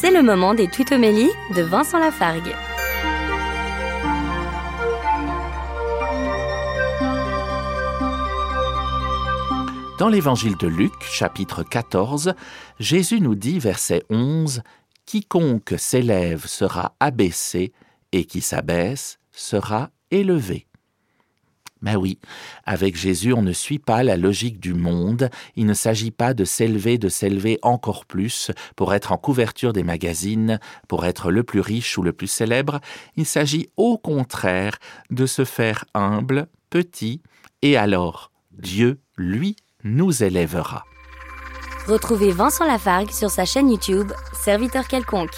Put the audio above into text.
C'est le moment des tutomélies de Vincent Lafargue. Dans l'évangile de Luc, chapitre 14, Jésus nous dit, verset 11, Quiconque s'élève sera abaissé, et qui s'abaisse sera élevé. Mais oui, avec Jésus, on ne suit pas la logique du monde, il ne s'agit pas de s'élever, de s'élever encore plus pour être en couverture des magazines, pour être le plus riche ou le plus célèbre, il s'agit au contraire de se faire humble, petit, et alors Dieu, lui, nous élèvera. Retrouvez Vincent Lafargue sur sa chaîne YouTube, Serviteur quelconque.